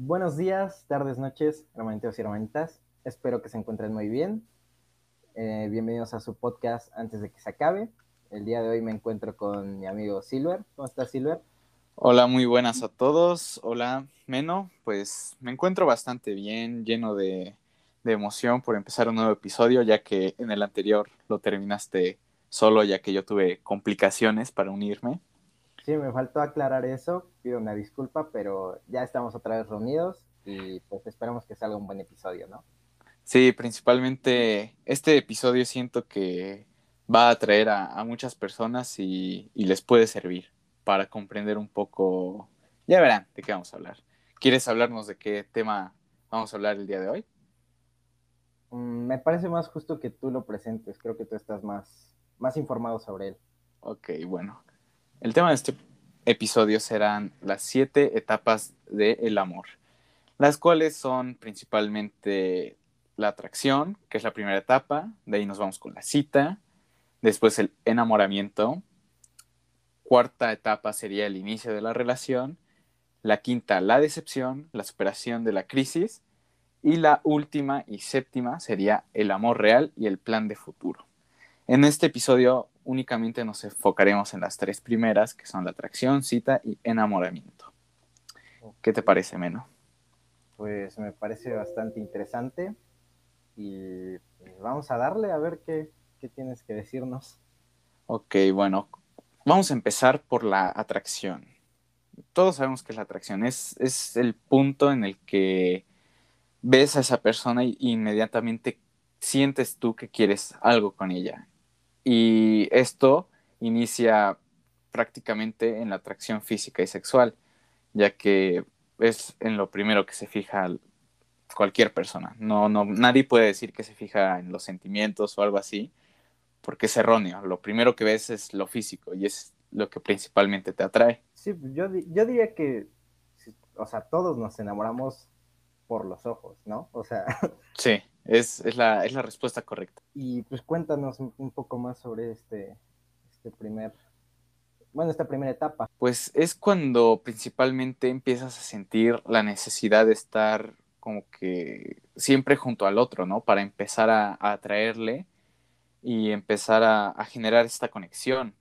Buenos días, tardes, noches, hermanitos y hermanitas. Espero que se encuentren muy bien. Eh, bienvenidos a su podcast antes de que se acabe. El día de hoy me encuentro con mi amigo Silver. ¿Cómo estás, Silver? Hola, muy buenas a todos. Hola, Meno. Pues me encuentro bastante bien, lleno de, de emoción por empezar un nuevo episodio, ya que en el anterior lo terminaste solo, ya que yo tuve complicaciones para unirme. Sí, me faltó aclarar eso, pido una disculpa, pero ya estamos otra vez reunidos y pues esperamos que salga un buen episodio, ¿no? Sí, principalmente este episodio siento que va a atraer a, muchas personas y, les puede servir para comprender un poco, ya verán de qué vamos a hablar. ¿Quieres hablarnos de qué tema vamos a hablar el día de hoy? Mm, me parece más justo que tú lo presentes, creo que tú estás más, más informado sobre él. Ok, bueno. El tema de este episodio serán las siete etapas del amor, las cuales son principalmente la atracción, que es la primera etapa, de ahí nos vamos con la cita, después el enamoramiento, cuarta etapa sería el inicio de la relación, la quinta la decepción, la superación de la crisis y la última y séptima sería el amor real y el plan de futuro. En este episodio únicamente nos enfocaremos en las tres primeras, que son la atracción, cita y enamoramiento. ¿Qué te parece, Meno? Pues me parece bastante interesante y pues, vamos a darle a ver qué, tienes que decirnos. Ok, bueno, vamos a empezar por la atracción. Todos sabemos que la atracción, es, es el punto en el que ves a esa persona y inmediatamente sientes tú que quieres algo con ella. Y esto inicia prácticamente en la atracción física y sexual, ya que es en lo primero que se fija cualquier persona. No, no, nadie puede decir que se fija en los sentimientos o algo así, porque es erróneo. Lo primero que ves es lo físico y es lo que principalmente te atrae. Sí, yo, yo diría que, o sea, todos nos enamoramos por los ojos, ¿no? O sea. Sí, es, la, es la respuesta correcta. Y pues cuéntanos un, poco más sobre este, este primer, bueno, esta primera etapa. Pues es cuando principalmente empiezas a sentir la necesidad de estar como que siempre junto al otro, ¿no? Para empezar a, atraerle y empezar a, generar esta conexión.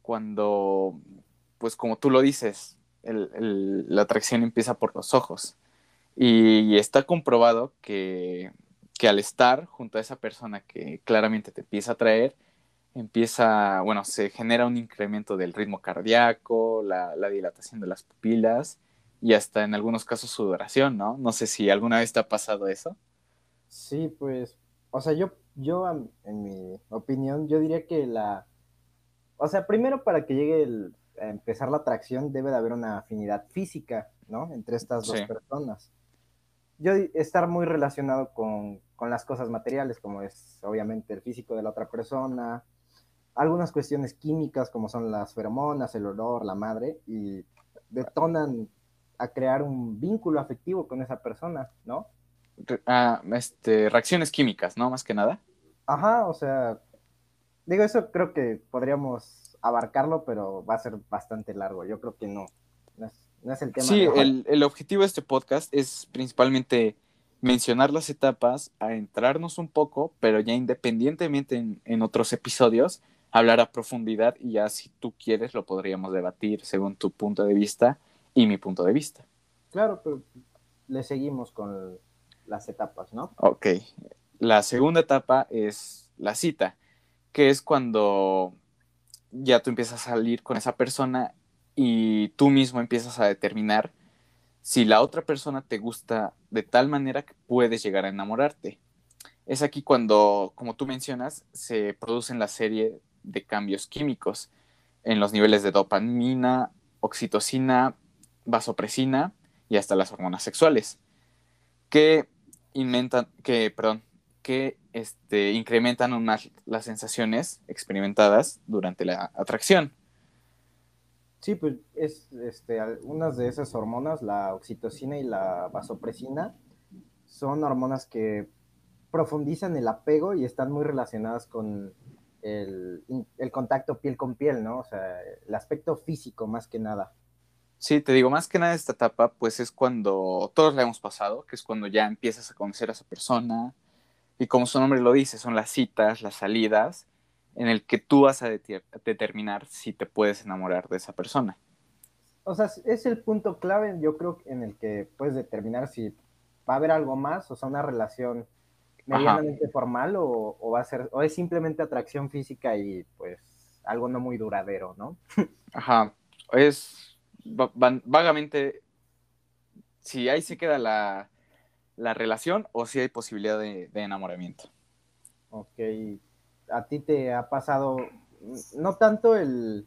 Cuando, pues como tú lo dices, la atracción empieza por los ojos. Y está comprobado que, al estar junto a esa persona que claramente te empieza a atraer, empieza, bueno, se genera un incremento del ritmo cardíaco, la, dilatación de las pupilas y hasta en algunos casos sudoración, ¿no? No sé si alguna vez te ha pasado eso. Sí, pues, o sea, yo, yo en mi opinión, yo diría que la, o sea, primero para que llegue el, a empezar la atracción debe de haber una afinidad física, ¿no? Entre estas dos personas yo estar muy relacionado con, las cosas materiales, como es obviamente el físico de la otra persona, algunas cuestiones químicas como son las feromonas, el olor, la madre, y detonan a crear un vínculo afectivo con esa persona, ¿no? Ah, este, reacciones químicas, ¿no? Más que nada. Ajá, o sea, digo, eso creo que podríamos abarcarlo, pero va a ser bastante largo. Yo creo que no, Sí, el, objetivo de este podcast es principalmente mencionar las etapas, a entrarnos un poco, pero ya independientemente en, otros episodios, hablar a profundidad y ya si tú quieres lo podríamos debatir según tu punto de vista y mi punto de vista. Claro, pero le seguimos con las etapas, ¿no? Ok. La segunda etapa es la cita, que es cuando ya tú empiezas a salir con esa persona y tú mismo empiezas a determinar si la otra persona te gusta de tal manera que puedes llegar a enamorarte. Es aquí cuando, como tú mencionas, se producen la serie de cambios químicos en los niveles de dopamina, oxitocina, vasopresina y hasta las hormonas sexuales, que, inventan, que, perdón, que este, incrementan aún más las sensaciones experimentadas durante la atracción. Sí, pues es este, unas de esas hormonas, la oxitocina y la vasopresina, son hormonas que profundizan el apego y están muy relacionadas con el, contacto piel con piel, ¿no? O sea, el aspecto físico más que nada. Sí, te digo, más que nada esta etapa, pues es cuando todos la hemos pasado, que es cuando ya empiezas a conocer a esa persona, y como su nombre lo dice, son las citas, las salidas, en el que tú vas a determinar si te puedes enamorar de esa persona. O sea, es el punto clave, yo creo, en el que puedes determinar si va a haber algo más, o sea, una relación medianamente formal, o, o, va a ser, o es simplemente atracción física y pues algo no muy duradero, ¿no? Ajá, es vagamente si ahí se queda la, relación o si hay posibilidad de, enamoramiento. Ok, a ti te ha pasado, no tanto el,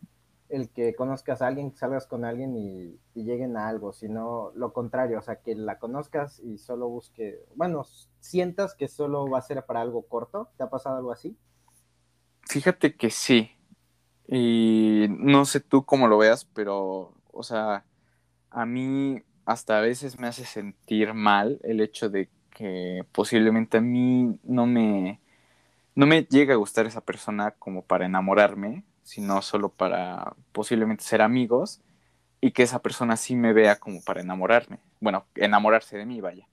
que conozcas a alguien, que salgas con alguien y, lleguen a algo, sino lo contrario, o sea, que la conozcas y solo busque, bueno, sientas que solo va a ser para algo corto, ¿te ha pasado algo así? Fíjate que sí, y no sé tú cómo lo veas, pero o sea, a mí hasta a veces me hace sentir mal el hecho de que posiblemente a mí no me, no me llega a gustar esa persona como para enamorarme, sino solo para posiblemente ser amigos y que esa persona sí me vea como para enamorarme. Bueno, enamorarse de mí, vaya.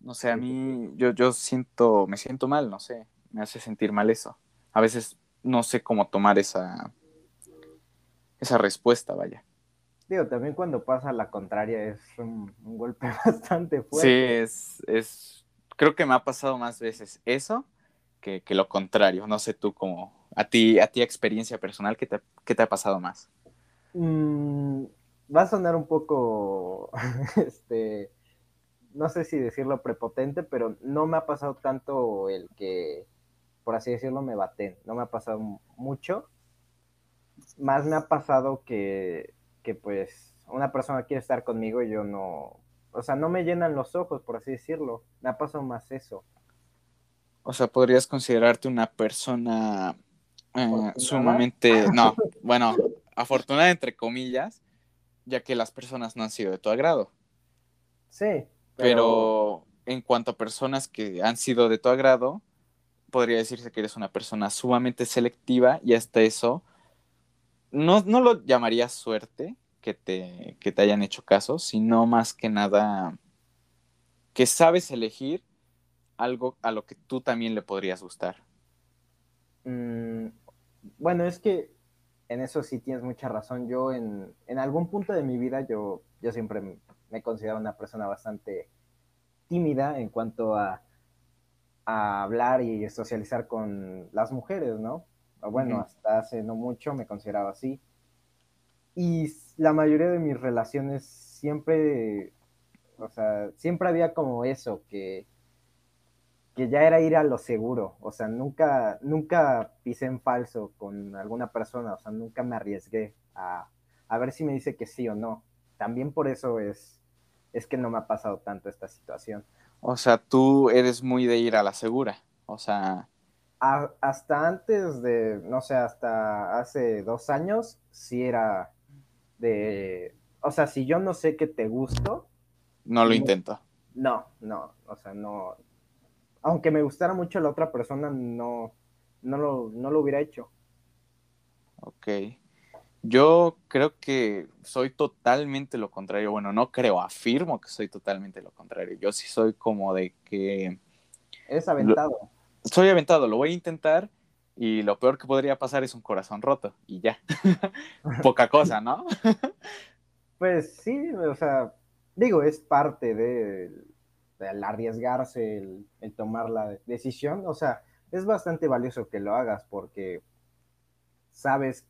No sé, a mí yo, yo siento, me siento mal, no sé, me hace sentir mal eso. A veces no sé cómo tomar esa, esa respuesta, vaya también cuando pasa la contraria es un, golpe bastante fuerte. Sí, es, es, creo que me ha pasado más veces eso que, lo contrario. No sé tú cómo, a ti, a ti experiencia personal, ¿qué te, te ha pasado más? Mm, va a sonar un poco, este, no sé si decirlo prepotente, pero no me ha pasado tanto el que, por así decirlo, me baten. No me ha pasado mucho. Más me ha pasado que que pues una persona quiere estar conmigo y yo no, o sea, no me llenan los ojos, por así decirlo. Me ha pasado más eso. O sea, podrías considerarte una persona eh, sumamente, no, bueno, afortunada entre comillas, ya que las personas no han sido de tu agrado. Sí. Pero... en cuanto a personas que han sido de tu agrado, podría decirse que eres una persona sumamente selectiva y hasta eso no, no lo llamaría suerte que te, que te hayan hecho caso, sino más que nada que sabes elegir algo a lo que tú también le podrías gustar. Mm, bueno, es que en eso sí tienes mucha razón. Yo en, algún punto de mi vida yo, yo siempre me, he considerado una persona bastante tímida en cuanto a, a hablar y socializar con las mujeres, ¿no? bueno, hasta hace no mucho me consideraba así. Y la mayoría de mis relaciones siempre, o sea, siempre había como eso, que, que ya era ir a lo seguro, o sea, nunca, nunca pisé en falso con alguna persona, o sea, nunca me arriesgué a, a ver si me dice que sí o no. También por eso es, es que no me ha pasado tanto esta situación. O sea, tú eres muy de ir a la segura, o sea, hasta antes de, no sé, hasta hace dos años, sí era de, o sea, si yo no sé que te gusto. No lo intento. No, no, o sea, no. Aunque me gustara mucho la otra persona, no, no lo, no lo hubiera hecho. Ok. Yo creo que soy totalmente lo contrario. Bueno, no creo, afirmo que soy totalmente lo contrario. Yo sí soy como de que... Es aventado soy aventado, lo voy a intentar y lo peor que podría pasar es un corazón roto y ya. Poca cosa, ¿no? pues sí, o sea, digo, es parte de, arriesgarse, el, tomar la decisión, o sea, es bastante valioso que lo hagas porque sabes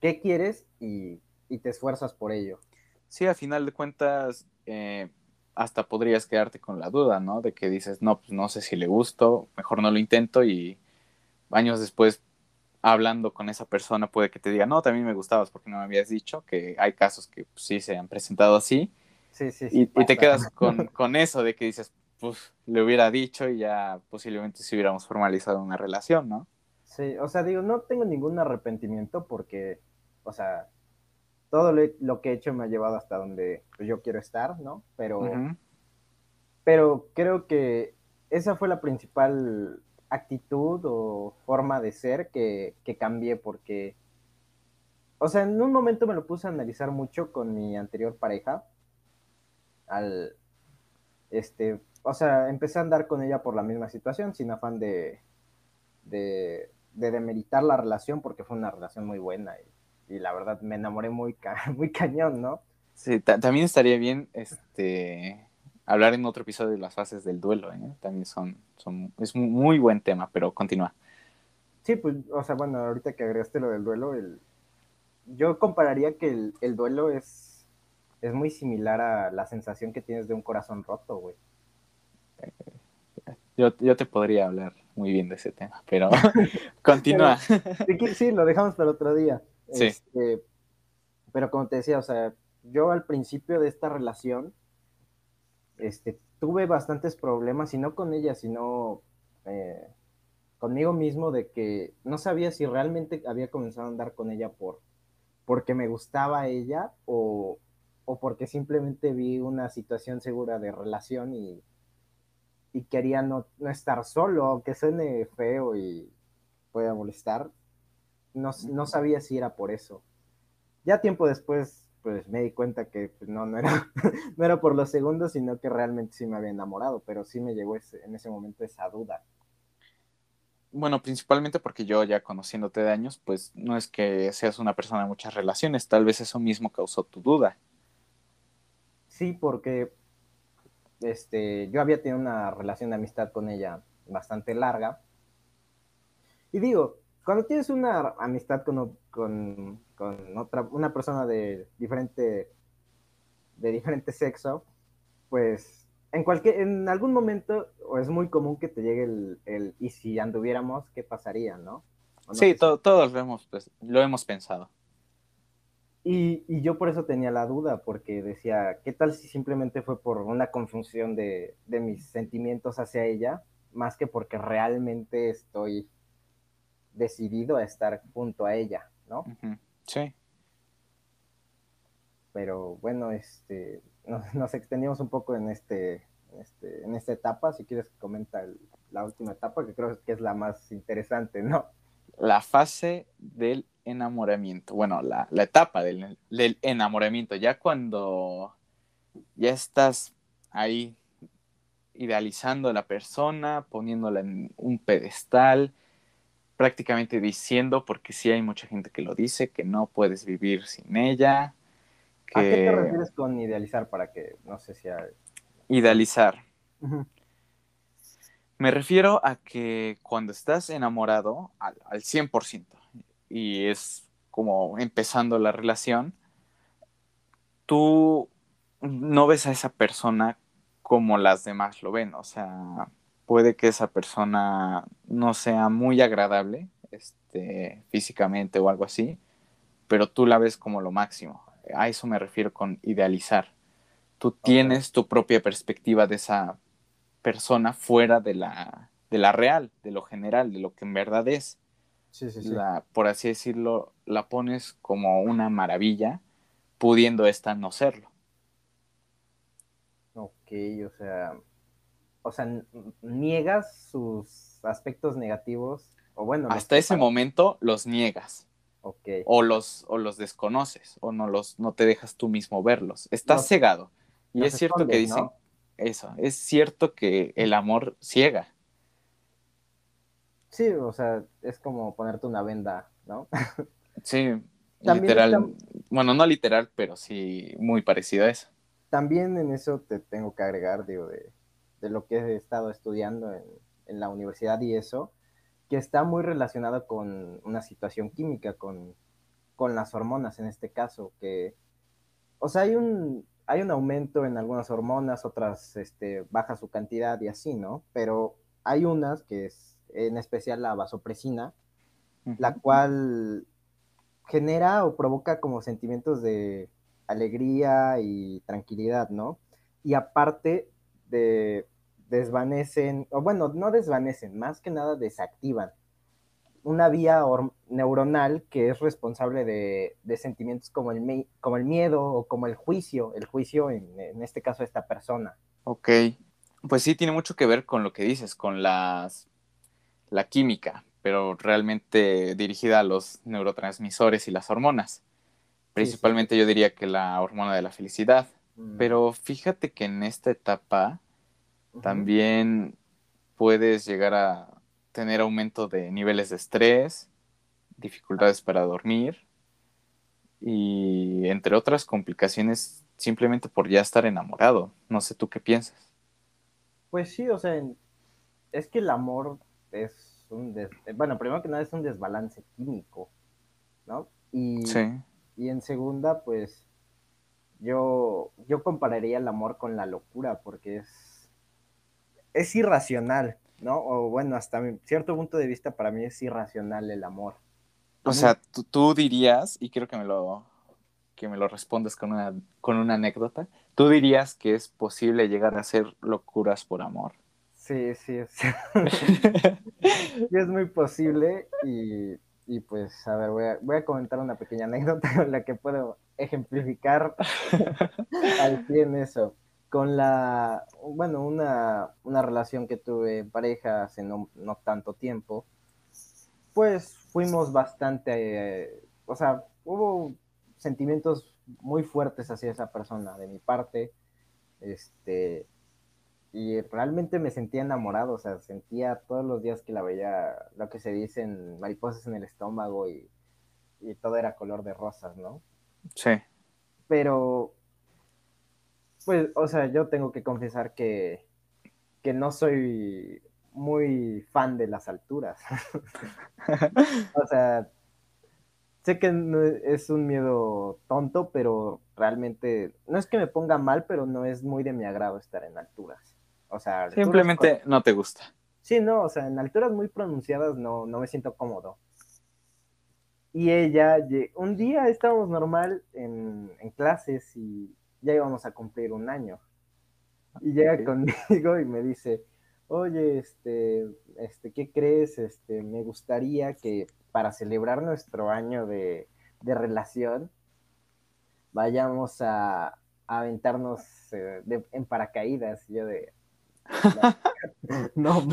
qué quieres y, y te esfuerzas por ello. Sí, a final de cuentas, eh, hasta podrías quedarte con la duda, ¿no? De que dices, no, pues no sé si le gusto, mejor no lo intento y años después hablando con esa persona puede que te diga, no, también me gustabas porque no me habías dicho, que hay casos que pues, sí se han presentado así. Sí, sí, sí. Y, te quedas con, con, eso de que dices, pues le hubiera dicho y ya posiblemente si hubiéramos formalizado una relación, ¿no? Sí, o sea, digo, no tengo ningún arrepentimiento porque, o sea, todo lo, que he hecho me ha llevado hasta donde yo quiero estar, ¿no? Pero, pero creo que esa fue la principal actitud o forma de ser que, que cambié porque o sea, en un momento me lo puse a analizar mucho con mi anterior pareja. Al, este, o sea, empecé a andar con ella por la misma situación, sin afán de, de, de demeritar la relación, porque fue una relación muy buena y, y la verdad me enamoré muy, ca muy cañón, ¿no? Sí, también estaría bien este, hablar en otro episodio de las fases del duelo, ¿eh? También son, son, es un muy buen tema, pero continúa. Sí, pues, o sea, bueno, ahorita que agregaste lo del duelo, el, yo compararía que el, el duelo es, es muy similar a la sensación que tienes de un corazón roto, güey. Yo, yo, te podría hablar muy bien de ese tema, pero continúa. Pero, sí, lo dejamos para otro día. Sí. Este, pero como te decía, o sea, yo al principio de esta relación, este, tuve bastantes problemas, y no con ella, sino eh, conmigo mismo, de que no sabía si realmente había comenzado a andar con ella por porque me gustaba ella o, o porque simplemente vi una situación segura de relación y, y quería no, no, estar solo, aunque suene feo y pueda molestar, no, no, sabía si era por eso. Ya tiempo después, pues me di cuenta que pues, no, no era, no por los segundos, sino que realmente sí me había enamorado, pero sí me llegó en ese momento esa duda. Bueno, principalmente porque yo ya conociéndote de años, pues no es que seas una persona de muchas relaciones, tal vez eso mismo causó tu duda. Sí, porque este, yo había tenido una relación de amistad con ella bastante larga. Y digo, cuando tienes una amistad con, con, con otra, una persona de diferente, de diferente sexo, pues en cualquier, en algún momento es muy común que te llegue el, el y si anduviéramos, ¿qué pasaría, no? no sí, to, todos lo hemos, pues, lo hemos pensado. Y, y, yo por eso tenía la duda, porque decía, ¿qué tal si simplemente fue por una confusión de, de mis sentimientos hacia ella, más que porque realmente estoy decidido a estar junto a ella, ¿no? Uh -huh. Sí. Pero bueno, este, nos, nos, extendimos un poco en, este, este, en esta etapa. Si quieres, comenta el, la última etapa, que creo que es la más interesante, ¿no? La fase del enamoramiento. Bueno, la, la etapa del, del, enamoramiento. Ya cuando ya estás ahí idealizando a la persona, poniéndola en un pedestal, prácticamente diciendo, porque sí hay mucha gente que lo dice, que no puedes vivir sin ella, que... ¿A qué te refieres con idealizar para que no sé si... Hay... Idealizar. Uh -huh. Me refiero a que cuando estás enamorado al, al 100% y es como empezando la relación, tú no ves a esa persona como las demás lo ven, o sea, puede que esa persona no sea muy agradable este, físicamente o algo así, pero tú la ves como lo máximo a eso me refiero con idealizar. Tú tienes tu propia perspectiva de esa persona fuera de la, de la real, de lo general, de lo que en verdad es. Sí, sí, sí. La, por así decirlo, la pones como una maravilla, pudiendo esta no serlo. Ok, o sea, o sea, niegas sus aspectos negativos, o bueno. Hasta ese para... momento los niegas. Okay. O, los, o los desconoces, o no, los, no te dejas tú mismo verlos. Estás cegado. Y es cierto escondes, que dicen ¿no? eso, es cierto que el amor ciega. Sí, o sea, es como ponerte una venda, ¿no? sí, literal. Bueno, no literal, pero sí muy parecido a eso. También en eso te tengo que agregar, digo, de, de lo que he estado estudiando en, en la universidad y eso que está muy relacionado con una situación química, con, con, las hormonas en este caso, que, o sea, hay un, hay un aumento en algunas hormonas, otras este, baja su cantidad y así, ¿no? Pero hay unas, que es en especial la vasopresina, uh -huh. la cual genera o provoca como sentimientos de alegría y tranquilidad, ¿no? Y aparte de desvanecen, o bueno, no desvanecen, más que nada desactivan una vía neuronal que es responsable de, de sentimientos como el, como el, miedo o como el juicio, el juicio en, en, este caso de esta persona. Ok, pues sí, tiene mucho que ver con lo que dices, con las, la química, pero realmente dirigida a los neurotransmisores y las hormonas. Principalmente yo diría que la hormona de la felicidad. Mm. Pero fíjate que en esta etapa también puedes llegar a tener aumento de niveles de estrés, dificultades para dormir y entre otras complicaciones simplemente por ya estar enamorado. No sé tú qué piensas. Pues sí, o sea, es que el amor es un, bueno, primero que nada es un desbalance químico, ¿no? Y, y en segunda, pues yo, yo compararía el amor con la locura porque es, es irracional, ¿no? O bueno, hasta cierto punto de vista para mí es irracional el amor. O sea, tú, dirías, y quiero que me lo, que me lo respondas con una, con una anécdota, tú dirías que es posible llegar a hacer locuras por amor. Sí, sí, es, es muy posible y, y, pues, a ver, voy a, voy a comentar una pequeña anécdota con la que puedo ejemplificar al fin eso. Con la, bueno, una, una relación que tuve en pareja hace no, no tanto tiempo, pues fuimos bastante, eh, o sea, hubo sentimientos muy fuertes hacia esa persona de mi parte, este, y realmente me sentía enamorado, o sea, sentía todos los días que la veía, lo que se dicen, mariposas en el estómago y, y todo era color de rosas, ¿no? Sí. Pero, pues, o sea, yo tengo que confesar que, que no soy muy fan de las alturas. o sea, sé que es un miedo tonto, pero realmente no es que me ponga mal, pero no es muy de mi agrado estar en alturas. O sea, simplemente no te gusta. Sí, no, o sea, en alturas muy pronunciadas no, no me siento cómodo. Y ella, un día estábamos normal en, en clases y ya íbamos a cumplir un año. Y llega conmigo y me dice, oye, este, este, ¿qué crees? Este, me gustaría que para celebrar nuestro año de, relación vayamos a, aventarnos eh, en paracaídas. Y yo de... no,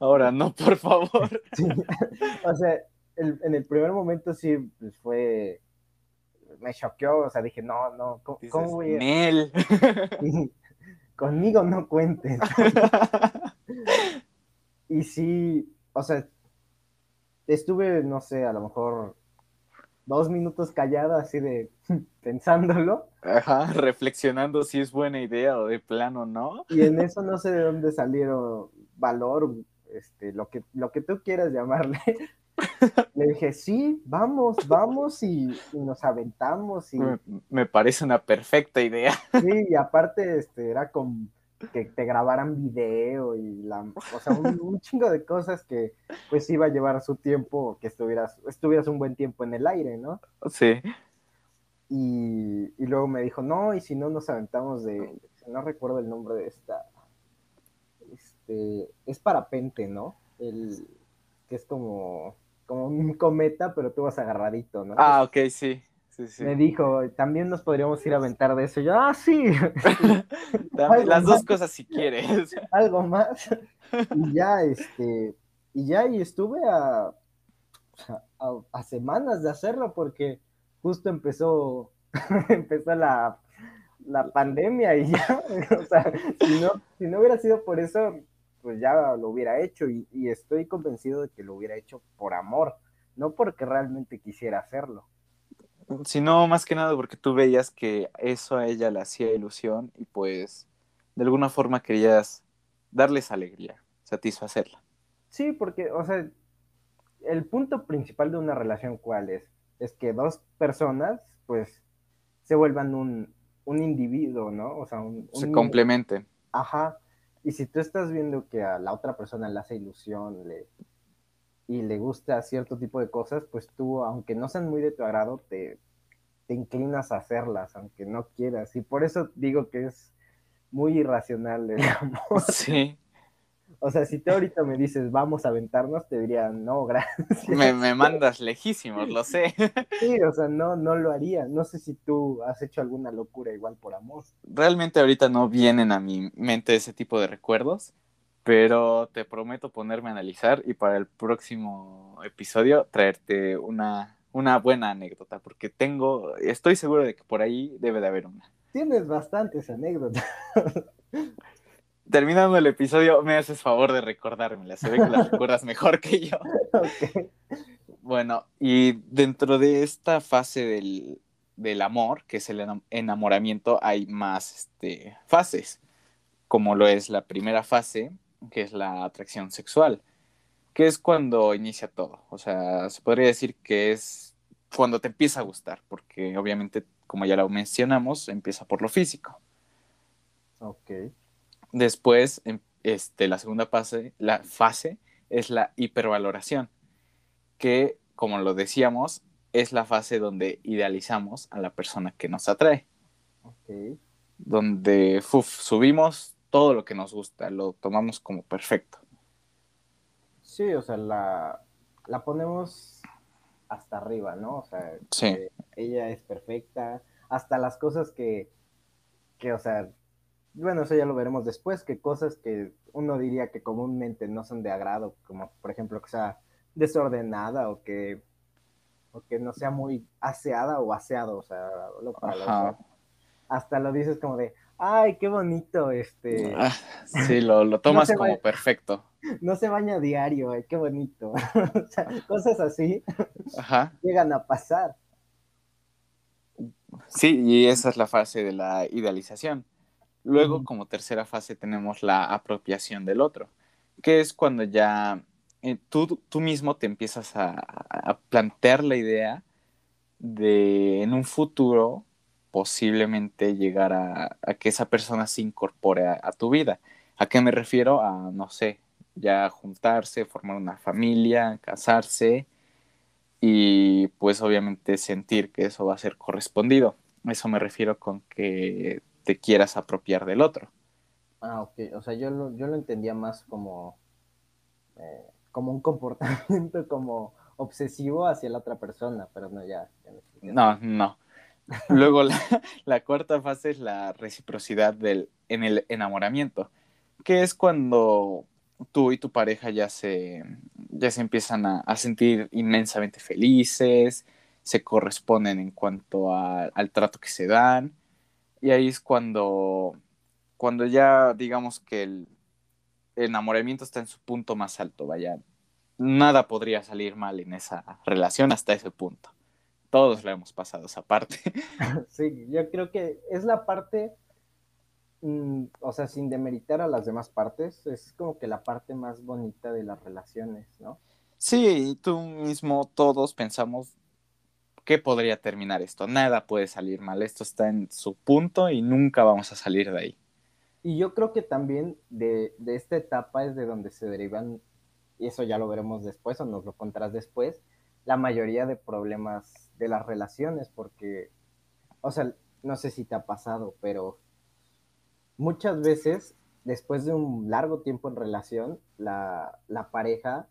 Ahora, no, por favor. O sea, en el primer momento sí pues, fue me choqueó, o sea, dije, no, no, ¿cómo, voy a...? conmigo no cuentes. y sí, o sea, estuve, no sé, a lo mejor dos minutos callada, así de pensándolo. Ajá, reflexionando si es buena idea o de plano no. Y en eso no sé de dónde salieron valor, este, lo que, lo que tú quieras llamarle, le dije, sí, vamos, vamos y, nos aventamos. Y... Me, parece una perfecta idea. Sí, y aparte este, era como que te grabaran video y la, o sea, un, chingo de cosas que pues iba a llevar su tiempo, que estuvieras, estuvieras un buen tiempo en el aire, ¿no? Sí. Y, y luego me dijo, no, y si no nos aventamos de, no recuerdo el nombre de esta, este, es parapente, ¿no? El, que es como como un cometa, pero tú vas agarradito, ¿no? Ah, ok, sí. Sí, sí. Me dijo, también nos podríamos ir a aventar de eso. yo, ah, sí. las dos cosas si quieres. Algo más. Y ya, este, y ya, y estuve a, a, semanas de hacerlo porque justo empezó, empezó la, la pandemia y ya, o sea, si no, si no hubiera sido por eso, pues ya lo hubiera hecho y, estoy convencido de que lo hubiera hecho por amor, no porque realmente quisiera hacerlo. Sino más que nada porque tú veías que eso a ella le hacía ilusión y pues de alguna forma querías darles alegría, satisfacerla. Sí, porque, o sea, el punto principal de una relación, ¿cuál es? Es que dos personas, pues, se vuelvan un, un individuo, ¿no? O sea, un... Se complementen. Ajá. Y si tú estás viendo que a la otra persona le hace ilusión le, y le gusta cierto tipo de cosas, pues tú, aunque no sean muy de tu agrado, te, te inclinas a hacerlas, aunque no quieras. Y por eso digo que es muy irracional el amor. Sí. O sea, si tú ahorita me dices, vamos a aventarnos, te diría, no, gracias. Me, me, mandas lejísimos, lo sé. Sí, o sea, no, no lo haría. No sé si tú has hecho alguna locura igual por amor. Realmente ahorita no vienen a mi mente ese tipo de recuerdos, pero te prometo ponerme a analizar y para el próximo episodio traerte una, una buena anécdota, porque tengo, estoy seguro de que por ahí debe de haber una. Tienes bastantes anécdotas. Terminando el episodio, me haces favor de recordármela. Se ve que las recuerdas mejor que yo. Bueno, y dentro de esta fase del, del, amor, que es el enamoramiento, hay más este, fases, como lo es la primera fase, que es la atracción sexual, que es cuando inicia todo. O sea, se podría decir que es cuando te empieza a gustar, porque obviamente, como ya lo mencionamos, empieza por lo físico. Ok. Después, em, este, la segunda fase, la fase es la hipervaloración, que, como lo decíamos, es la fase donde idealizamos a la persona que nos atrae. Ok. Donde subimos todo lo que nos gusta, lo tomamos como perfecto. Sí, o sea, la, la ponemos hasta arriba, ¿no? O sea, sí. ella es perfecta, hasta las cosas que, que, o sea, bueno, eso ya lo veremos después, que cosas que uno diría que comúnmente no son de agrado, como por ejemplo que sea desordenada o que, o que no sea muy aseada o aseado, o sea, lo, hasta lo dices como de, ay, qué bonito, este. Ah, sí, lo, tomas como perfecto. No se baña diario, qué bonito. o sea, cosas así llegan a pasar. Sí, y esa es la fase de la idealización. Luego, como tercera fase, tenemos la apropiación del otro, que es cuando ya eh, tú, tú, mismo te empiezas a, a, plantear la idea de en un futuro posiblemente llegar a, que esa persona se incorpore a, tu vida. ¿A qué me refiero? A, no sé, ya juntarse, formar una familia, casarse y pues obviamente sentir que eso va a ser correspondido. Eso me refiero con que te quieras apropiar del otro. Ah, ok. O sea, yo lo, yo lo entendía más como, eh, como un comportamiento como obsesivo hacia la otra persona, pero no, ya. no, no. Luego la, cuarta fase es la reciprocidad del, en el enamoramiento, que es cuando tú y tu pareja ya se, ya se empiezan a, sentir inmensamente felices, se corresponden en cuanto al trato que se dan, y ahí es cuando, cuando ya digamos que el enamoramiento está en su punto más alto, vaya, nada podría salir mal en esa relación hasta ese punto todos lo hemos pasado esa parte. Sí, yo creo que es la parte, mm, o sea, sin demeritar a las demás partes, es como que la parte más bonita de las relaciones, ¿no? Sí, tú mismo, todos pensamos, ¿qué podría terminar esto? Nada puede salir mal, esto está en su punto y nunca vamos a salir de ahí. Y yo creo que también de, de esta etapa es de donde se derivan, y eso ya lo veremos después o nos lo contarás después, la mayoría de problemas de las relaciones, porque, o sea, no sé si te ha pasado, pero muchas veces, después de un largo tiempo en relación, la, pareja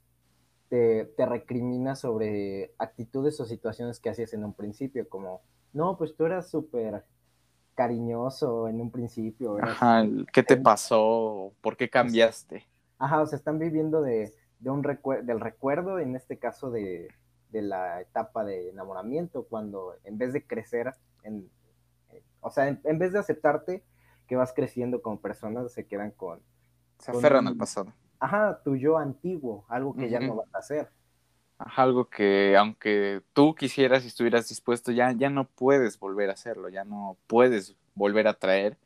te, te, recrimina sobre actitudes o situaciones que hacías en un principio, como, no, pues tú eras súper cariñoso en un principio. Ajá, ¿qué te pasó? ¿Por qué cambiaste? Ajá, o sea, están viviendo de, de un del recuerdo, en este caso de, de la etapa de enamoramiento, cuando en vez de crecer, en, eh, o sea, en, vez de aceptarte que vas creciendo como persona, se quedan con... Se aferran al pasado. Ajá, tu yo antiguo, algo que ya no vas a hacer. Ajá, algo que aunque tú quisieras y estuvieras dispuesto, ya, ya no puedes volver a hacerlo, ya no puedes volver a traer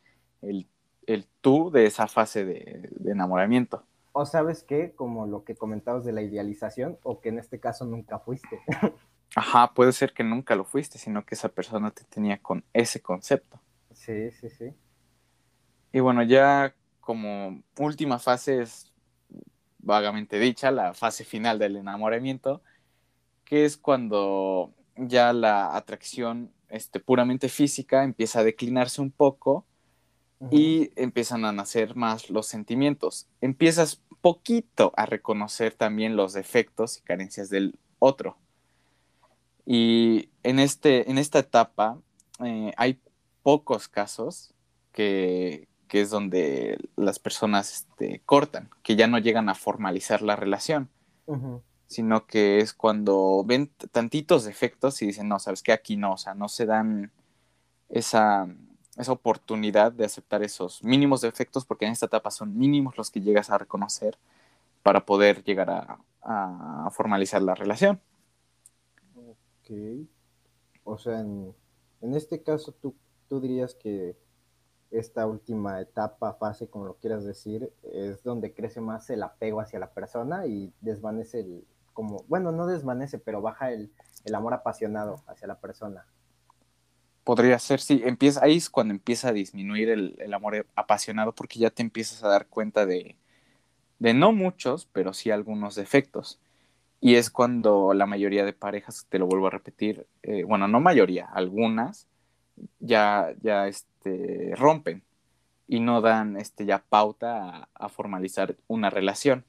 el, el tú de esa fase de enamoramiento. O sabes qué, como lo que comentabas de la idealización, o que en este caso nunca fuiste. Ajá, puede ser que nunca lo fuiste, sino que esa persona te tenía con ese concepto. Sí, sí, sí. Y bueno, ya como última fase es vagamente dicha, la fase final del enamoramiento, que es cuando ya la atracción este, puramente física empieza a declinarse un poco y empiezan a nacer más los sentimientos. Empiezas poquito a reconocer también los defectos y carencias del otro. Y en, este, en esta etapa eh, hay pocos casos que, que es donde las personas este, cortan, que ya no llegan a formalizar la relación, sino que es cuando ven tantitos defectos y dicen, no, sabes que aquí no, o sea, no se dan esa, esa oportunidad de aceptar esos mínimos defectos, porque en esta etapa son mínimos los que llegas a reconocer para poder llegar a, formalizar la relación. Ok. O sea, en, en este caso, ¿tú, tú dirías que esta última etapa, fase, como lo quieras decir, es donde crece más el apego hacia la persona y desvanece el, como, bueno, no desvanece, pero baja el, el amor apasionado hacia la persona. Podría ser, sí, empieza, ahí es cuando empieza a disminuir el, el amor apasionado porque ya te empiezas a dar cuenta de, de no muchos, pero sí algunos defectos. Y es cuando la mayoría de parejas, te lo vuelvo a repetir, eh, bueno, no mayoría, algunas ya, ya este, rompen y no dan este, ya pauta a, formalizar una relación,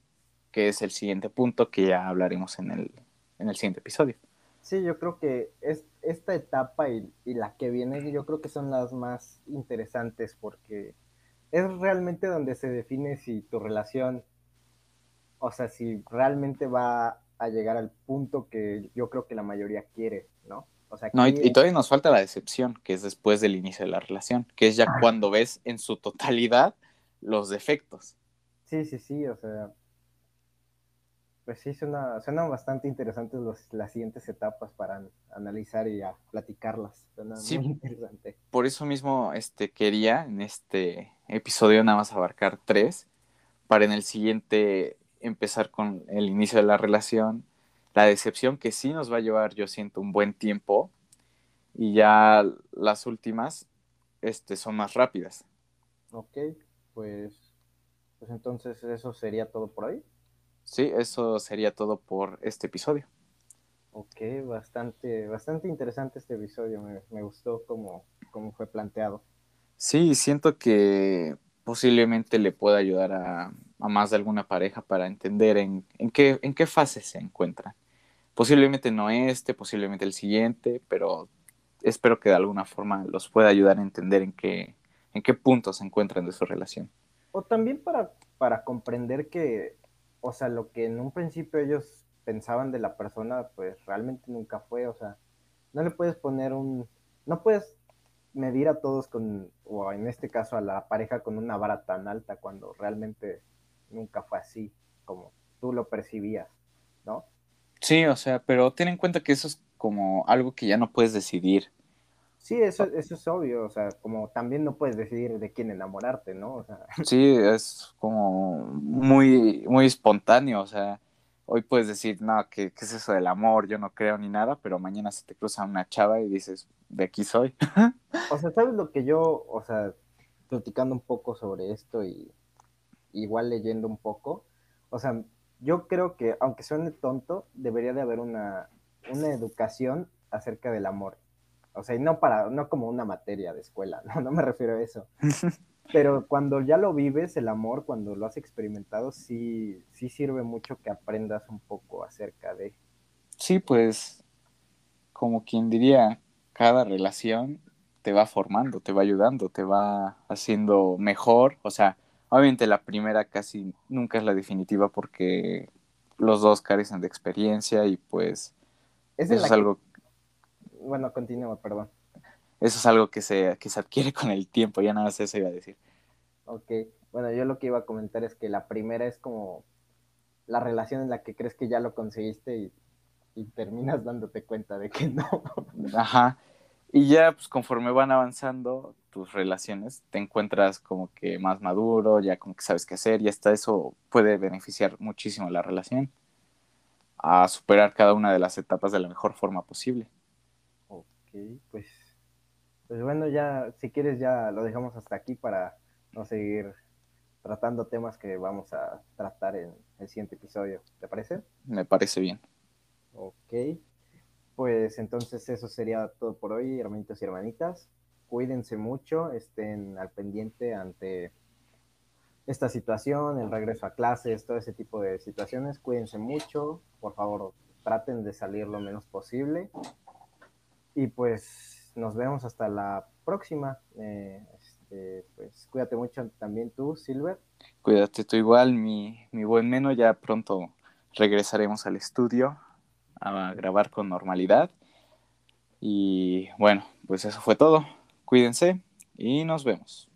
que es el siguiente punto que ya hablaremos en el, en el siguiente episodio. Sí, yo creo que es, esta etapa y, y, la que viene, yo creo que son las más interesantes porque es realmente donde se define si tu relación, o sea, si realmente va a llegar al punto que yo creo que la mayoría quiere, ¿no? no, y, todavía nos falta la decepción, que es después del inicio de la relación, que es ya cuando ves en su totalidad los defectos. Sí, sí, sí, o sea, pues sí, suena, suenan bastante interesantes las siguientes etapas para analizar y a platicarlas. Suena sí, muy interesante. Por eso mismo este, quería en este episodio nada más abarcar tres, para en el siguiente empezar con el inicio de la relación, la decepción que sí nos va a llevar, yo siento, un buen tiempo y ya las últimas este, son más rápidas. Ok, pues, pues entonces eso sería todo por hoy. Sí, eso sería todo por este episodio. Ok, bastante, bastante interesante este episodio, me, gustó cómo, cómo fue planteado. Sí, siento que posiblemente le pueda ayudar a, a, más de alguna pareja para entender en, en, qué, en qué fase se encuentran. Posiblemente no este, posiblemente el siguiente, pero espero que de alguna forma los pueda ayudar a entender en qué, en qué punto se encuentran de su relación. O también para, para comprender que, o sea, lo que en un principio ellos pensaban de la persona, pues realmente nunca fue, o sea, no le puedes poner un, no puedes medir a todos con, o en este caso a la pareja con una vara tan alta cuando realmente nunca fue así como tú lo percibías, ¿no? Sí, o sea, pero ten en cuenta que eso es como algo que ya no puedes decidir. Sí, eso, eso es obvio, o sea, como también no puedes decidir de quién enamorarte, ¿no? O sea... Sí, es como muy, muy espontáneo, o sea, hoy puedes decir, no, ¿qué, ¿qué, es eso del amor? Yo no creo ni nada, pero mañana se te cruza una chava y dices, de aquí soy. o sea, ¿sabes lo que yo, o sea, platicando un poco sobre esto y igual leyendo un poco, o sea, yo creo que, aunque suene tonto, debería de haber una, una educación acerca del amor. O sea, y no para, no como una materia de escuela, no, no me refiero a eso. Pero cuando ya lo vives, el amor, cuando lo has experimentado, sí, sí sirve mucho que aprendas un poco acerca de. Sí, pues, como quien diría, cada relación te va formando, te va ayudando, te va haciendo mejor. O sea, Obviamente la primera casi nunca es la definitiva porque los dos carecen de experiencia y pues eso es algo... Bueno, continúa, perdón. Eso es algo que se, que se adquiere con el tiempo, ya nada más eso iba a decir. Ok, bueno, yo lo que iba a comentar es que la primera es como la relación en la que crees que ya lo conseguiste y, y terminas dándote cuenta de que no. Ajá, y ya pues conforme van avanzando, tus relaciones, te encuentras como que más maduro, ya como que sabes qué hacer y hasta eso puede beneficiar muchísimo la relación a superar cada una de las etapas de la mejor forma posible. Ok, pues, pues bueno, ya si quieres ya lo dejamos hasta aquí para no seguir tratando temas que vamos a tratar en el siguiente episodio. ¿Te parece? Me parece bien. Ok, pues entonces eso sería todo por hoy, hermanitos y hermanitas cuídense mucho, estén al pendiente ante esta situación, el regreso a clases, todo ese tipo de situaciones. Cuídense mucho, por favor, traten de salir lo menos posible. Y pues nos vemos hasta la próxima. Eh, este, pues cuídate mucho también tú, Silver. Cuídate tú igual, mi, mi buen Meno. Ya pronto regresaremos al estudio a grabar con normalidad. Y bueno, pues eso fue todo. Cuídense y nos vemos.